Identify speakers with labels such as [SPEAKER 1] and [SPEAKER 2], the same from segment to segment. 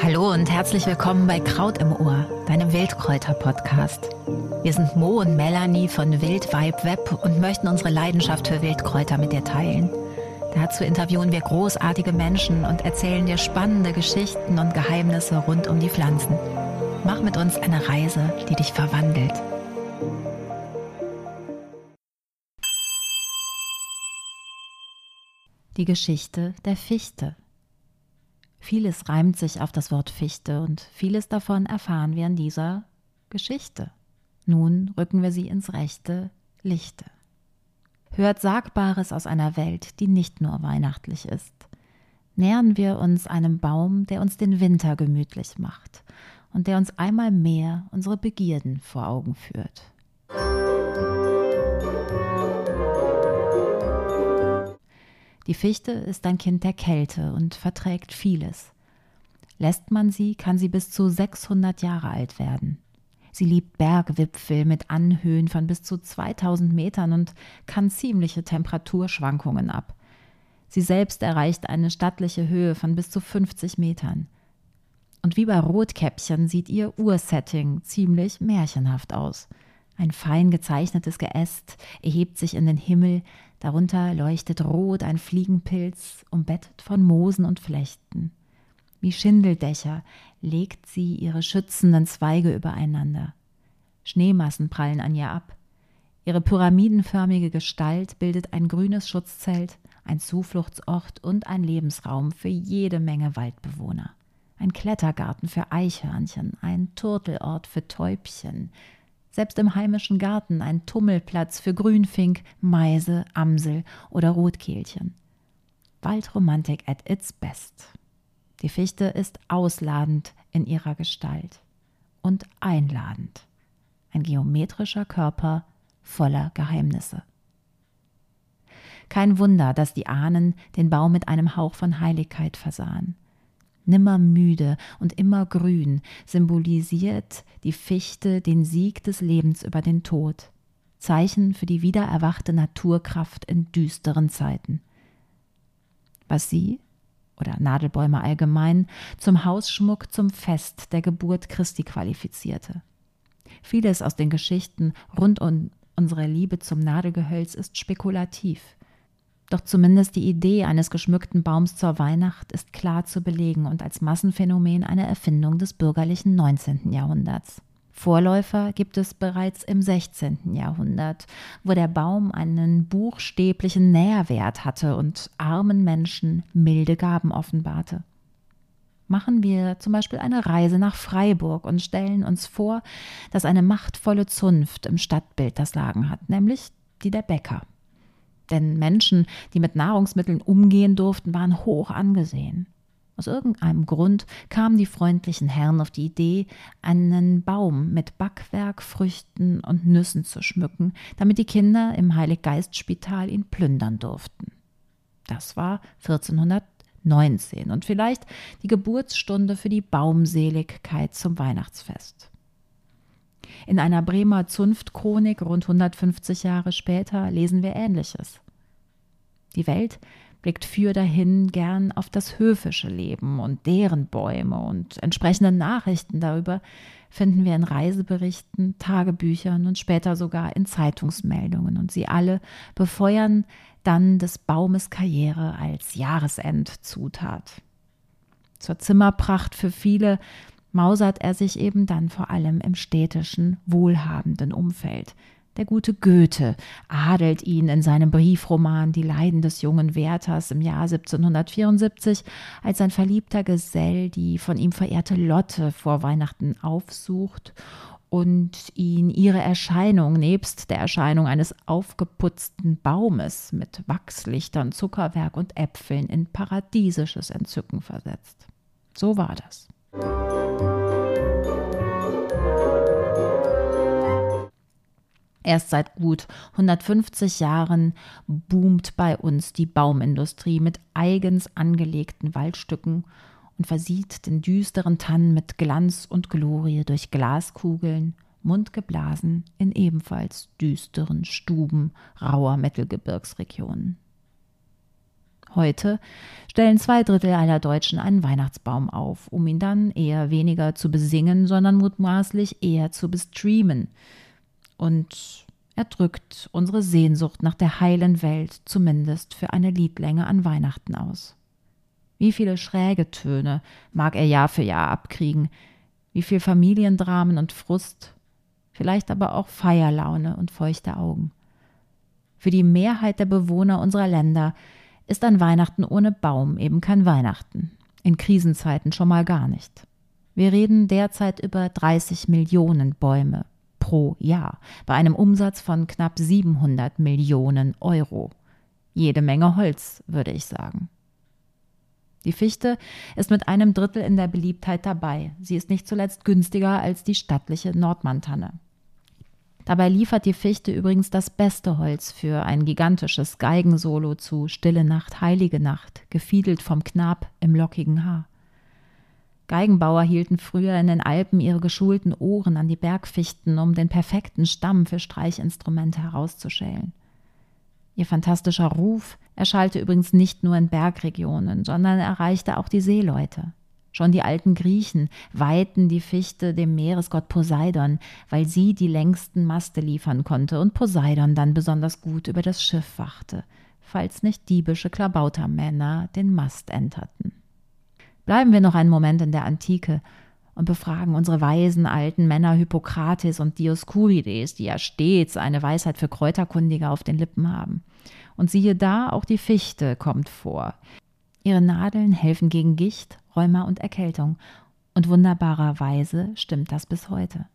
[SPEAKER 1] Hallo und herzlich willkommen bei Kraut im Ohr, deinem Wildkräuter-Podcast. Wir sind Mo und Melanie von Wild Vibe Web und möchten unsere Leidenschaft für Wildkräuter mit dir teilen. Dazu interviewen wir großartige Menschen und erzählen dir spannende Geschichten und Geheimnisse rund um die Pflanzen. Mach mit uns eine Reise, die dich verwandelt. Die Geschichte der Fichte. Vieles reimt sich auf das Wort Fichte und vieles davon erfahren wir in dieser Geschichte. Nun rücken wir sie ins rechte Lichte. Hört Sagbares aus einer Welt, die nicht nur weihnachtlich ist. Nähern wir uns einem Baum, der uns den Winter gemütlich macht und der uns einmal mehr unsere Begierden vor Augen führt. Die Fichte ist ein Kind der Kälte und verträgt vieles. Lässt man sie, kann sie bis zu 600 Jahre alt werden. Sie liebt Bergwipfel mit Anhöhen von bis zu 2000 Metern und kann ziemliche Temperaturschwankungen ab. Sie selbst erreicht eine stattliche Höhe von bis zu 50 Metern. Und wie bei Rotkäppchen sieht ihr Ursetting ziemlich märchenhaft aus. Ein fein gezeichnetes Geäst erhebt sich in den Himmel, darunter leuchtet rot ein Fliegenpilz, umbettet von Moosen und Flechten. Wie Schindeldächer legt sie ihre schützenden Zweige übereinander. Schneemassen prallen an ihr ab. Ihre pyramidenförmige Gestalt bildet ein grünes Schutzzelt, ein Zufluchtsort und ein Lebensraum für jede Menge Waldbewohner. Ein Klettergarten für Eichhörnchen, ein Turtelort für Täubchen, selbst im heimischen Garten ein Tummelplatz für Grünfink, Meise, Amsel oder Rotkehlchen. Waldromantik at its best. Die Fichte ist ausladend in ihrer Gestalt und einladend. Ein geometrischer Körper voller Geheimnisse. Kein Wunder, dass die Ahnen den Baum mit einem Hauch von Heiligkeit versahen nimmer müde und immer grün, symbolisiert die Fichte den Sieg des Lebens über den Tod, Zeichen für die wiedererwachte Naturkraft in düsteren Zeiten. Was sie, oder Nadelbäume allgemein, zum Hausschmuck zum Fest der Geburt Christi qualifizierte. Vieles aus den Geschichten rund um unsere Liebe zum Nadelgehölz ist spekulativ. Doch zumindest die Idee eines geschmückten Baums zur Weihnacht ist klar zu belegen und als Massenphänomen eine Erfindung des bürgerlichen 19. Jahrhunderts. Vorläufer gibt es bereits im 16. Jahrhundert, wo der Baum einen buchstäblichen Nährwert hatte und armen Menschen milde Gaben offenbarte. Machen wir zum Beispiel eine Reise nach Freiburg und stellen uns vor, dass eine machtvolle Zunft im Stadtbild das Lagen hat, nämlich die der Bäcker. Denn Menschen, die mit Nahrungsmitteln umgehen durften, waren hoch angesehen. Aus irgendeinem Grund kamen die freundlichen Herren auf die Idee, einen Baum mit Backwerk, Früchten und Nüssen zu schmücken, damit die Kinder im Heiliggeistspital ihn plündern durften. Das war 1419 und vielleicht die Geburtsstunde für die Baumseligkeit zum Weihnachtsfest. In einer Bremer Zunftchronik rund 150 Jahre später lesen wir Ähnliches. Die Welt blickt für dahin gern auf das höfische Leben und deren Bäume und entsprechende Nachrichten darüber finden wir in Reiseberichten, Tagebüchern und später sogar in Zeitungsmeldungen und sie alle befeuern dann des Baumes Karriere als Jahresendzutat. Zur Zimmerpracht für viele mausert er sich eben dann vor allem im städtischen, wohlhabenden Umfeld. Der gute Goethe adelt ihn in seinem Briefroman Die Leiden des jungen Werthers im Jahr 1774 als sein verliebter Gesell die von ihm verehrte Lotte vor Weihnachten aufsucht und ihn ihre Erscheinung nebst der Erscheinung eines aufgeputzten Baumes mit Wachslichtern, Zuckerwerk und Äpfeln in paradiesisches Entzücken versetzt. So war das. Erst seit gut 150 Jahren boomt bei uns die Baumindustrie mit eigens angelegten Waldstücken und versieht den düsteren Tannen mit Glanz und Glorie durch Glaskugeln, mundgeblasen in ebenfalls düsteren Stuben rauer Mittelgebirgsregionen. Heute stellen zwei Drittel aller Deutschen einen Weihnachtsbaum auf, um ihn dann eher weniger zu besingen, sondern mutmaßlich eher zu bestreamen. Und er drückt unsere Sehnsucht nach der heilen Welt zumindest für eine Liedlänge an Weihnachten aus. Wie viele schräge Töne mag er Jahr für Jahr abkriegen, wie viel Familiendramen und Frust, vielleicht aber auch Feierlaune und feuchte Augen. Für die Mehrheit der Bewohner unserer Länder ist ein Weihnachten ohne Baum eben kein Weihnachten. In Krisenzeiten schon mal gar nicht. Wir reden derzeit über 30 Millionen Bäume pro Jahr bei einem Umsatz von knapp 700 Millionen Euro. Jede Menge Holz, würde ich sagen. Die Fichte ist mit einem Drittel in der Beliebtheit dabei. Sie ist nicht zuletzt günstiger als die stattliche Nordmantanne. Dabei liefert die Fichte übrigens das beste Holz für ein gigantisches Geigensolo zu Stille Nacht, Heilige Nacht, gefiedelt vom Knab im lockigen Haar. Geigenbauer hielten früher in den Alpen ihre geschulten Ohren an die Bergfichten, um den perfekten Stamm für Streichinstrumente herauszuschälen. Ihr fantastischer Ruf erschallte übrigens nicht nur in Bergregionen, sondern erreichte auch die Seeleute. Schon die alten Griechen weihten die Fichte dem Meeresgott Poseidon, weil sie die längsten Maste liefern konnte und Poseidon dann besonders gut über das Schiff wachte, falls nicht diebische Klabautermänner den Mast enterten. Bleiben wir noch einen Moment in der Antike und befragen unsere weisen alten Männer Hippokrates und Dioskurides, die ja stets eine Weisheit für Kräuterkundige auf den Lippen haben. Und siehe da, auch die Fichte kommt vor. Ihre Nadeln helfen gegen Gicht, Rheuma und Erkältung. Und wunderbarerweise stimmt das bis heute.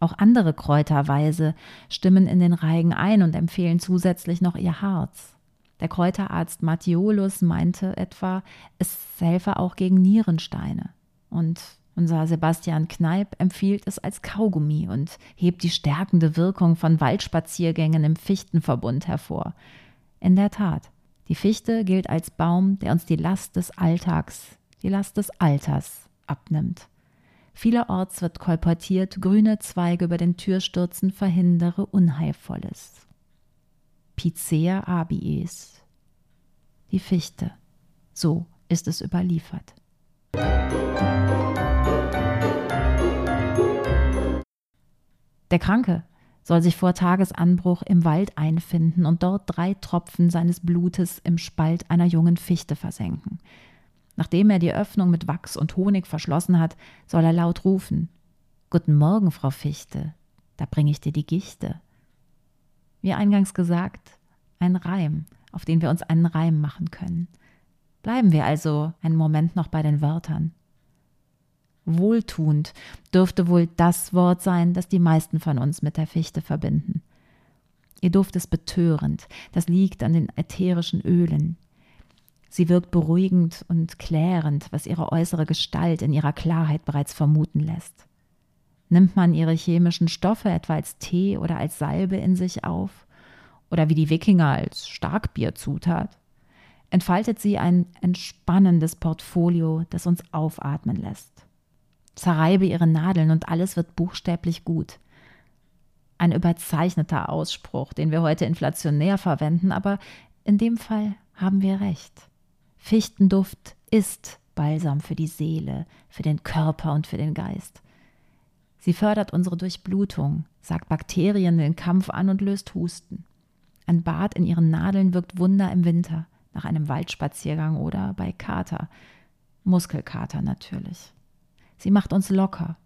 [SPEAKER 1] Auch andere Kräuterweise stimmen in den Reigen ein und empfehlen zusätzlich noch ihr Harz. Der Kräuterarzt Matthiolus meinte etwa, es helfe auch gegen Nierensteine. Und unser Sebastian Kneip empfiehlt es als Kaugummi und hebt die stärkende Wirkung von Waldspaziergängen im Fichtenverbund hervor. In der Tat, die Fichte gilt als Baum, der uns die Last des Alltags, die Last des Alters abnimmt. Vielerorts wird kolportiert, grüne Zweige über den Türstürzen verhindere Unheilvolles. Picea abies. Die Fichte. So ist es überliefert. Der Kranke soll sich vor Tagesanbruch im Wald einfinden und dort drei Tropfen seines Blutes im Spalt einer jungen Fichte versenken. Nachdem er die Öffnung mit Wachs und Honig verschlossen hat, soll er laut rufen Guten Morgen, Frau Fichte, da bringe ich dir die Gichte. Wie eingangs gesagt, ein Reim, auf den wir uns einen Reim machen können. Bleiben wir also einen Moment noch bei den Wörtern. Wohltuend dürfte wohl das Wort sein, das die meisten von uns mit der Fichte verbinden. Ihr Duft ist betörend, das liegt an den ätherischen Ölen. Sie wirkt beruhigend und klärend, was ihre äußere Gestalt in ihrer Klarheit bereits vermuten lässt. Nimmt man ihre chemischen Stoffe etwa als Tee oder als Salbe in sich auf, oder wie die Wikinger als Starkbierzutat, entfaltet sie ein entspannendes Portfolio, das uns aufatmen lässt zerreibe ihre Nadeln und alles wird buchstäblich gut. Ein überzeichneter Ausspruch, den wir heute inflationär verwenden, aber in dem Fall haben wir recht. Fichtenduft ist Balsam für die Seele, für den Körper und für den Geist. Sie fördert unsere Durchblutung, sagt Bakterien den Kampf an und löst Husten. Ein Bad in ihren Nadeln wirkt Wunder im Winter, nach einem Waldspaziergang oder bei Kater. Muskelkater natürlich. Sie macht uns locker,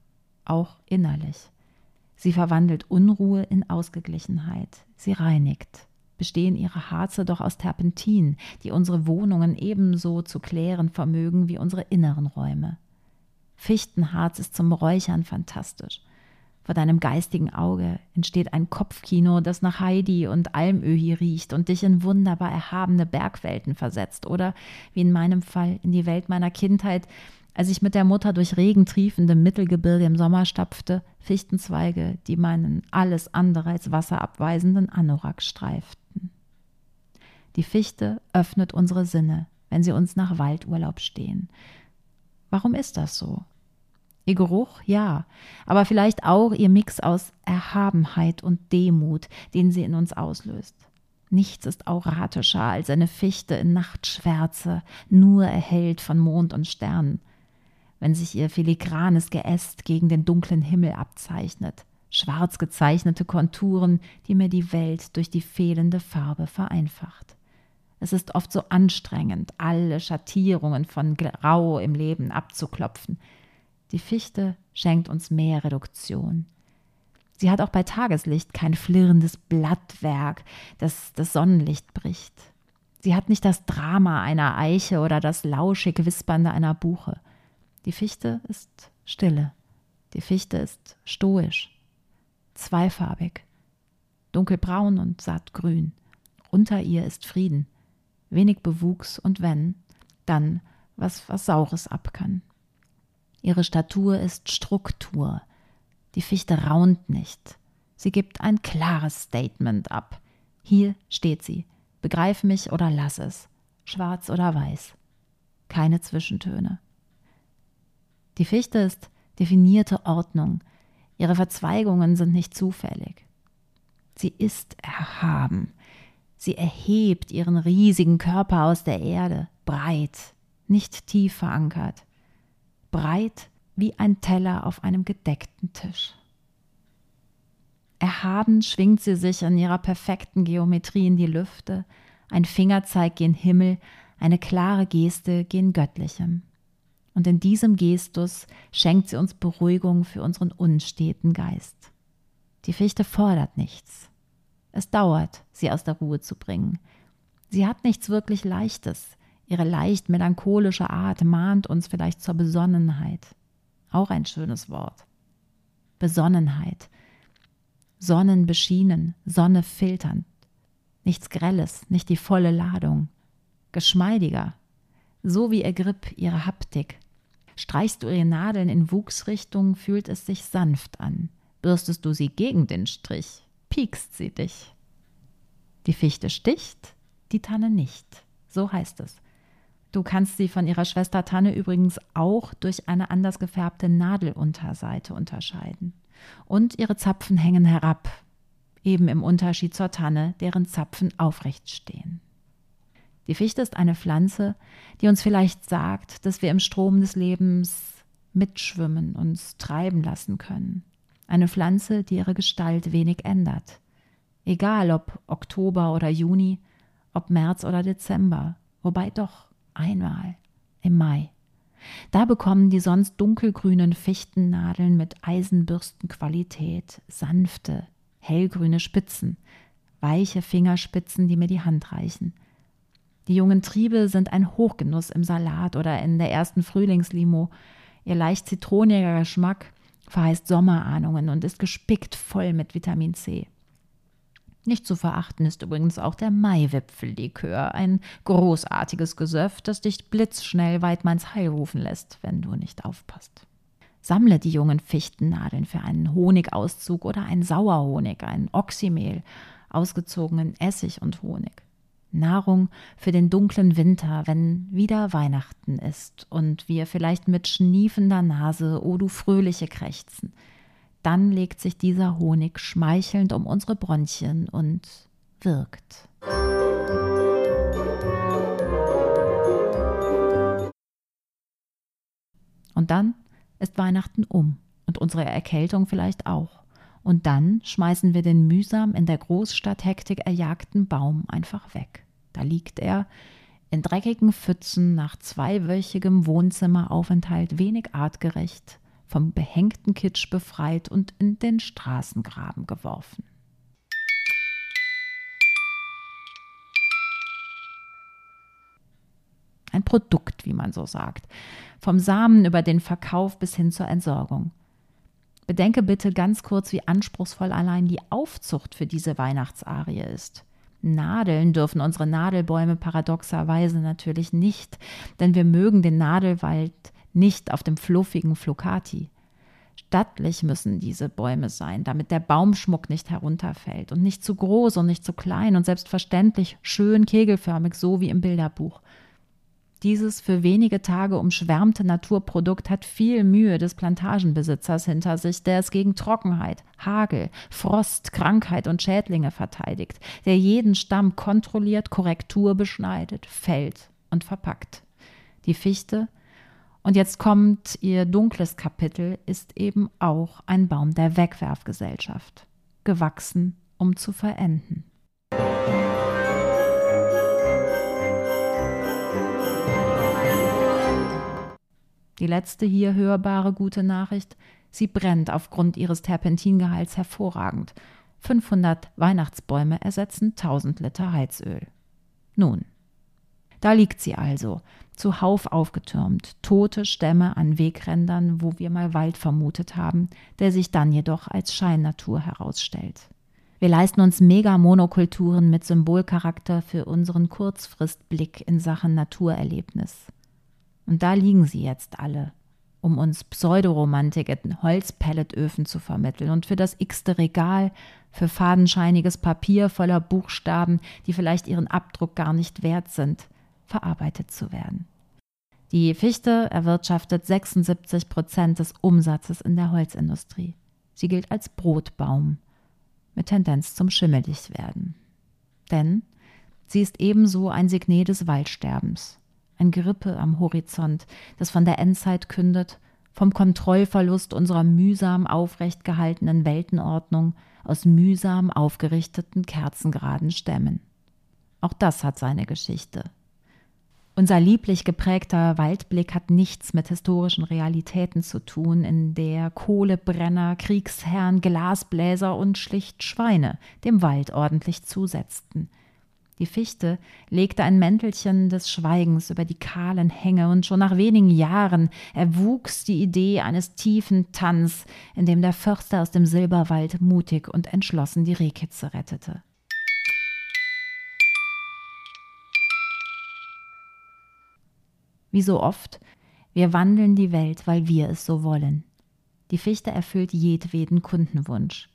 [SPEAKER 1] auch innerlich. Sie verwandelt Unruhe in Ausgeglichenheit. Sie reinigt. Bestehen ihre Harze doch aus Terpentin, die unsere Wohnungen ebenso zu klären vermögen wie unsere inneren Räume. Fichtenharz ist zum Räuchern fantastisch. Vor deinem geistigen Auge entsteht ein Kopfkino, das nach Heidi und Almöhi riecht und dich in wunderbar erhabene Bergwelten versetzt oder, wie in meinem Fall, in die Welt meiner Kindheit, als ich mit der Mutter durch regentriefende Mittelgebirge im Sommer stapfte, Fichtenzweige, die meinen alles andere als wasserabweisenden Anorak streiften. Die Fichte öffnet unsere Sinne, wenn sie uns nach Waldurlaub stehen. Warum ist das so? Ihr Geruch, ja, aber vielleicht auch ihr Mix aus Erhabenheit und Demut, den sie in uns auslöst. Nichts ist auratischer als eine Fichte in Nachtschwärze, nur erhellt von Mond und Sternen. Wenn sich ihr filigranes Geäst gegen den dunklen Himmel abzeichnet, schwarz gezeichnete Konturen, die mir die Welt durch die fehlende Farbe vereinfacht. Es ist oft so anstrengend, alle Schattierungen von Grau im Leben abzuklopfen. Die Fichte schenkt uns mehr Reduktion. Sie hat auch bei Tageslicht kein flirrendes Blattwerk, das das Sonnenlicht bricht. Sie hat nicht das Drama einer Eiche oder das lauschig Wispernde einer Buche. Die Fichte ist stille. Die Fichte ist stoisch, zweifarbig, dunkelbraun und sattgrün. Unter ihr ist Frieden, wenig Bewuchs und wenn, dann was, was Saures ab kann. Ihre Statur ist Struktur, die Fichte raunt nicht. Sie gibt ein klares Statement ab. Hier steht sie. Begreif mich oder lass es. Schwarz oder weiß. Keine Zwischentöne. Die Fichte ist definierte Ordnung. Ihre Verzweigungen sind nicht zufällig. Sie ist erhaben. Sie erhebt ihren riesigen Körper aus der Erde, breit, nicht tief verankert. Breit wie ein Teller auf einem gedeckten Tisch. Erhaben schwingt sie sich in ihrer perfekten Geometrie in die Lüfte, ein Fingerzeig gen Himmel, eine klare Geste gen Göttlichem. Und in diesem Gestus schenkt sie uns Beruhigung für unseren unsteten Geist. Die Fichte fordert nichts. Es dauert, sie aus der Ruhe zu bringen. Sie hat nichts wirklich Leichtes. Ihre leicht melancholische Art mahnt uns vielleicht zur Besonnenheit. Auch ein schönes Wort. Besonnenheit. Sonnen beschienen, Sonne filternd. Nichts Grelles, nicht die volle Ladung. Geschmeidiger. So wie ergripp ihre Haptik. Streichst du ihre Nadeln in Wuchsrichtung, fühlt es sich sanft an. Bürstest du sie gegen den Strich, piekst sie dich. Die Fichte sticht, die Tanne nicht. So heißt es. Du kannst sie von ihrer Schwester Tanne übrigens auch durch eine anders gefärbte Nadelunterseite unterscheiden. Und ihre Zapfen hängen herab, eben im Unterschied zur Tanne, deren Zapfen aufrecht stehen. Die Fichte ist eine Pflanze, die uns vielleicht sagt, dass wir im Strom des Lebens mitschwimmen, uns treiben lassen können. Eine Pflanze, die ihre Gestalt wenig ändert. Egal ob Oktober oder Juni, ob März oder Dezember, wobei doch Einmal im Mai. Da bekommen die sonst dunkelgrünen Fichtennadeln mit Eisenbürstenqualität sanfte, hellgrüne Spitzen, weiche Fingerspitzen, die mir die Hand reichen. Die jungen Triebe sind ein Hochgenuss im Salat oder in der ersten Frühlingslimo. Ihr leicht zitroniger Geschmack verheißt Sommerahnungen und ist gespickt voll mit Vitamin C. Nicht zu verachten ist übrigens auch der Maiwipfellikör, ein großartiges Gesöff, das dich blitzschnell Weidmanns Heil rufen lässt, wenn du nicht aufpasst. Sammle die jungen Fichtennadeln für einen Honigauszug oder einen Sauerhonig, ein Oxymehl, ausgezogenen Essig und Honig. Nahrung für den dunklen Winter, wenn wieder Weihnachten ist und wir vielleicht mit schniefender Nase, o oh du fröhliche Krächzen, dann legt sich dieser Honig schmeichelnd um unsere Bronchien und wirkt. Und dann ist Weihnachten um und unsere Erkältung vielleicht auch. Und dann schmeißen wir den mühsam in der Großstadt Hektik erjagten Baum einfach weg. Da liegt er in dreckigen Pfützen nach zweiwöchigem Wohnzimmeraufenthalt wenig artgerecht, vom behängten Kitsch befreit und in den Straßengraben geworfen. Ein Produkt, wie man so sagt, vom Samen über den Verkauf bis hin zur Entsorgung. Bedenke bitte ganz kurz, wie anspruchsvoll allein die Aufzucht für diese Weihnachtsarie ist. Nadeln dürfen unsere Nadelbäume paradoxerweise natürlich nicht, denn wir mögen den Nadelwald nicht auf dem fluffigen Flocati. Stattlich müssen diese Bäume sein, damit der Baumschmuck nicht herunterfällt und nicht zu groß und nicht zu klein und selbstverständlich schön kegelförmig, so wie im Bilderbuch. Dieses für wenige Tage umschwärmte Naturprodukt hat viel Mühe des Plantagenbesitzers hinter sich, der es gegen Trockenheit, Hagel, Frost, Krankheit und Schädlinge verteidigt, der jeden Stamm kontrolliert, Korrektur beschneidet, fällt und verpackt. Die Fichte, und jetzt kommt ihr dunkles Kapitel, ist eben auch ein Baum der Wegwerfgesellschaft, gewachsen, um zu verenden. Die letzte hier hörbare gute Nachricht, sie brennt aufgrund ihres Terpentingehalts hervorragend. 500 Weihnachtsbäume ersetzen 1000 Liter Heizöl. Nun, da liegt sie also, zuhauf aufgetürmt, tote Stämme an Wegrändern, wo wir mal Wald vermutet haben, der sich dann jedoch als Scheinnatur herausstellt. Wir leisten uns Megamonokulturen mit Symbolcharakter für unseren Kurzfristblick in Sachen Naturerlebnis. Und da liegen sie jetzt alle, um uns Pseudoromantik in Holzpelletöfen zu vermitteln und für das x-te Regal, für fadenscheiniges Papier voller Buchstaben, die vielleicht ihren Abdruck gar nicht wert sind, verarbeitet zu werden. Die Fichte erwirtschaftet 76 Prozent des Umsatzes in der Holzindustrie. Sie gilt als Brotbaum mit Tendenz zum Schimmeligwerden. Denn sie ist ebenso ein Signet des Waldsterbens ein Gerippe am Horizont, das von der Endzeit kündet, vom Kontrollverlust unserer mühsam aufrecht gehaltenen Weltenordnung aus mühsam aufgerichteten kerzengeraden Stämmen. Auch das hat seine Geschichte. Unser lieblich geprägter Waldblick hat nichts mit historischen Realitäten zu tun, in der Kohlebrenner, Kriegsherren, Glasbläser und schlicht Schweine dem Wald ordentlich zusetzten – die Fichte legte ein Mäntelchen des Schweigens über die kahlen Hänge, und schon nach wenigen Jahren erwuchs die Idee eines tiefen Tanz, in dem der Förster aus dem Silberwald mutig und entschlossen die Rehkitze rettete. Wie so oft, wir wandeln die Welt, weil wir es so wollen. Die Fichte erfüllt jedweden Kundenwunsch.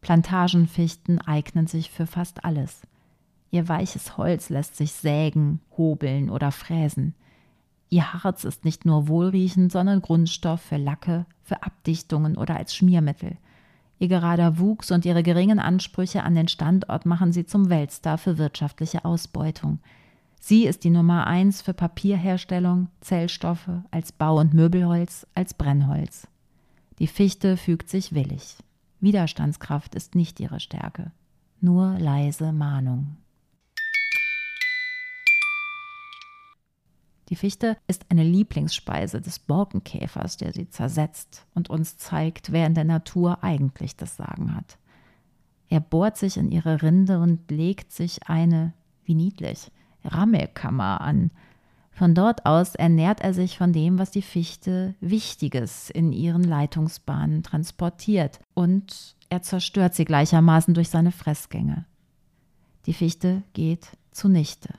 [SPEAKER 1] Plantagenfichten eignen sich für fast alles. Ihr weiches Holz lässt sich sägen, hobeln oder fräsen. Ihr Harz ist nicht nur wohlriechend, sondern Grundstoff für Lacke, für Abdichtungen oder als Schmiermittel. Ihr gerader Wuchs und ihre geringen Ansprüche an den Standort machen sie zum Weltstar für wirtschaftliche Ausbeutung. Sie ist die Nummer eins für Papierherstellung, Zellstoffe, als Bau- und Möbelholz, als Brennholz. Die Fichte fügt sich willig. Widerstandskraft ist nicht ihre Stärke, nur leise Mahnung. Die Fichte ist eine Lieblingsspeise des Borkenkäfers, der sie zersetzt und uns zeigt, wer in der Natur eigentlich das Sagen hat. Er bohrt sich in ihre Rinde und legt sich eine, wie niedlich, Rammelkammer an. Von dort aus ernährt er sich von dem, was die Fichte Wichtiges in ihren Leitungsbahnen transportiert, und er zerstört sie gleichermaßen durch seine Fressgänge. Die Fichte geht zunichte.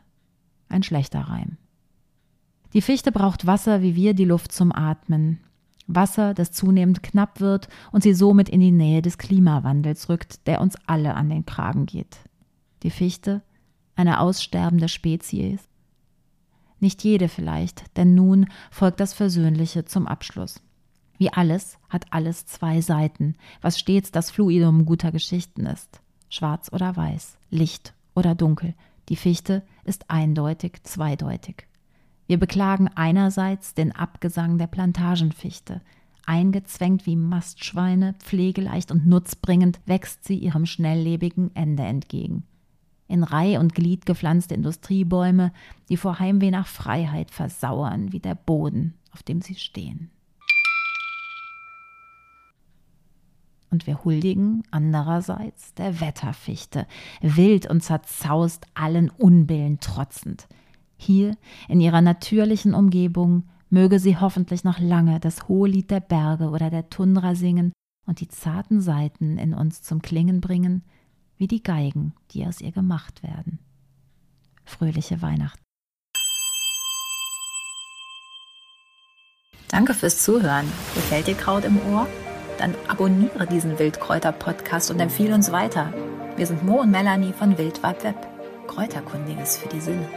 [SPEAKER 1] Ein schlechter Reim. Die Fichte braucht Wasser wie wir die Luft zum Atmen. Wasser, das zunehmend knapp wird und sie somit in die Nähe des Klimawandels rückt, der uns alle an den Kragen geht. Die Fichte, eine aussterbende Spezies? Nicht jede vielleicht, denn nun folgt das Versöhnliche zum Abschluss. Wie alles hat alles zwei Seiten, was stets das Fluidum guter Geschichten ist. Schwarz oder weiß, Licht oder Dunkel. Die Fichte ist eindeutig zweideutig. Wir beklagen einerseits den Abgesang der Plantagenfichte. Eingezwängt wie Mastschweine, pflegeleicht und nutzbringend wächst sie ihrem schnelllebigen Ende entgegen. In Reih und Glied gepflanzte Industriebäume, die vor Heimweh nach Freiheit versauern wie der Boden, auf dem sie stehen. Und wir huldigen andererseits der Wetterfichte, wild und zerzaust allen Unbillen trotzend – hier, in ihrer natürlichen Umgebung, möge sie hoffentlich noch lange das hohe Lied der Berge oder der Tundra singen und die zarten Saiten in uns zum Klingen bringen, wie die Geigen, die aus ihr gemacht werden. Fröhliche Weihnachten.
[SPEAKER 2] Danke fürs Zuhören. Gefällt dir Kraut im Ohr? Dann abonniere diesen Wildkräuter-Podcast und empfehle uns weiter. Wir sind Mo und Melanie von Wildwald Web. Kräuterkundiges für die Sinne.